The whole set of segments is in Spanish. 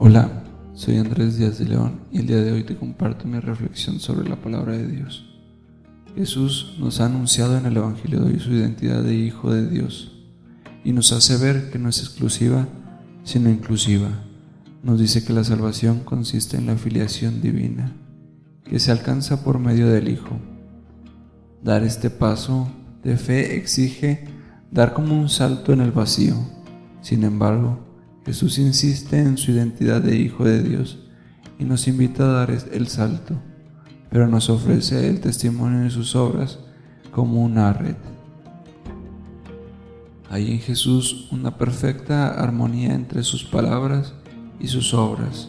Hola, soy Andrés Díaz de León y el día de hoy te comparto mi reflexión sobre la palabra de Dios. Jesús nos ha anunciado en el Evangelio de hoy su identidad de Hijo de Dios y nos hace ver que no es exclusiva, sino inclusiva. Nos dice que la salvación consiste en la filiación divina, que se alcanza por medio del Hijo. Dar este paso de fe exige dar como un salto en el vacío. Sin embargo, Jesús insiste en su identidad de Hijo de Dios y nos invita a dar el salto, pero nos ofrece el testimonio de sus obras como una red. Hay en Jesús una perfecta armonía entre sus palabras y sus obras.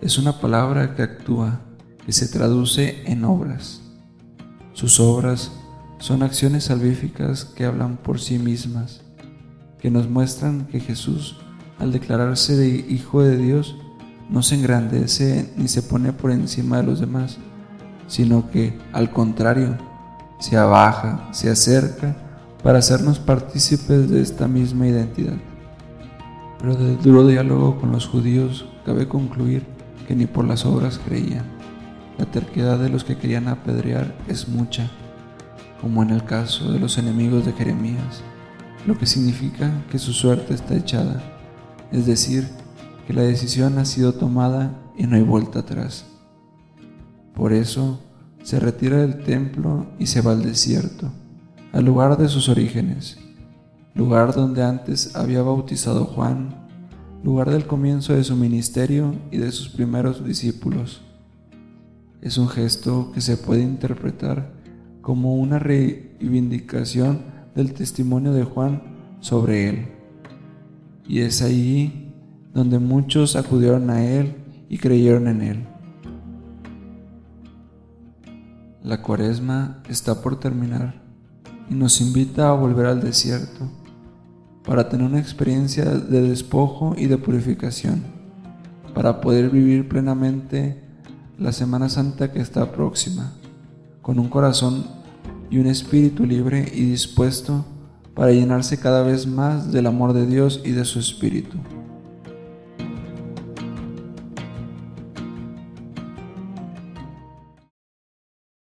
Es una palabra que actúa, que se traduce en obras. Sus obras son acciones salvíficas que hablan por sí mismas, que nos muestran que Jesús, al declararse de Hijo de Dios, no se engrandece ni se pone por encima de los demás, sino que, al contrario, se abaja, se acerca para hacernos partícipes de esta misma identidad. Pero del duro diálogo con los judíos cabe concluir que ni por las obras creían. La terquedad de los que querían apedrear es mucha como en el caso de los enemigos de Jeremías, lo que significa que su suerte está echada, es decir, que la decisión ha sido tomada y no hay vuelta atrás. Por eso se retira del templo y se va al desierto, al lugar de sus orígenes, lugar donde antes había bautizado Juan, lugar del comienzo de su ministerio y de sus primeros discípulos. Es un gesto que se puede interpretar como una reivindicación del testimonio de Juan sobre él. Y es ahí donde muchos acudieron a él y creyeron en él. La cuaresma está por terminar y nos invita a volver al desierto para tener una experiencia de despojo y de purificación, para poder vivir plenamente la Semana Santa que está próxima con un corazón y un espíritu libre y dispuesto para llenarse cada vez más del amor de Dios y de su espíritu.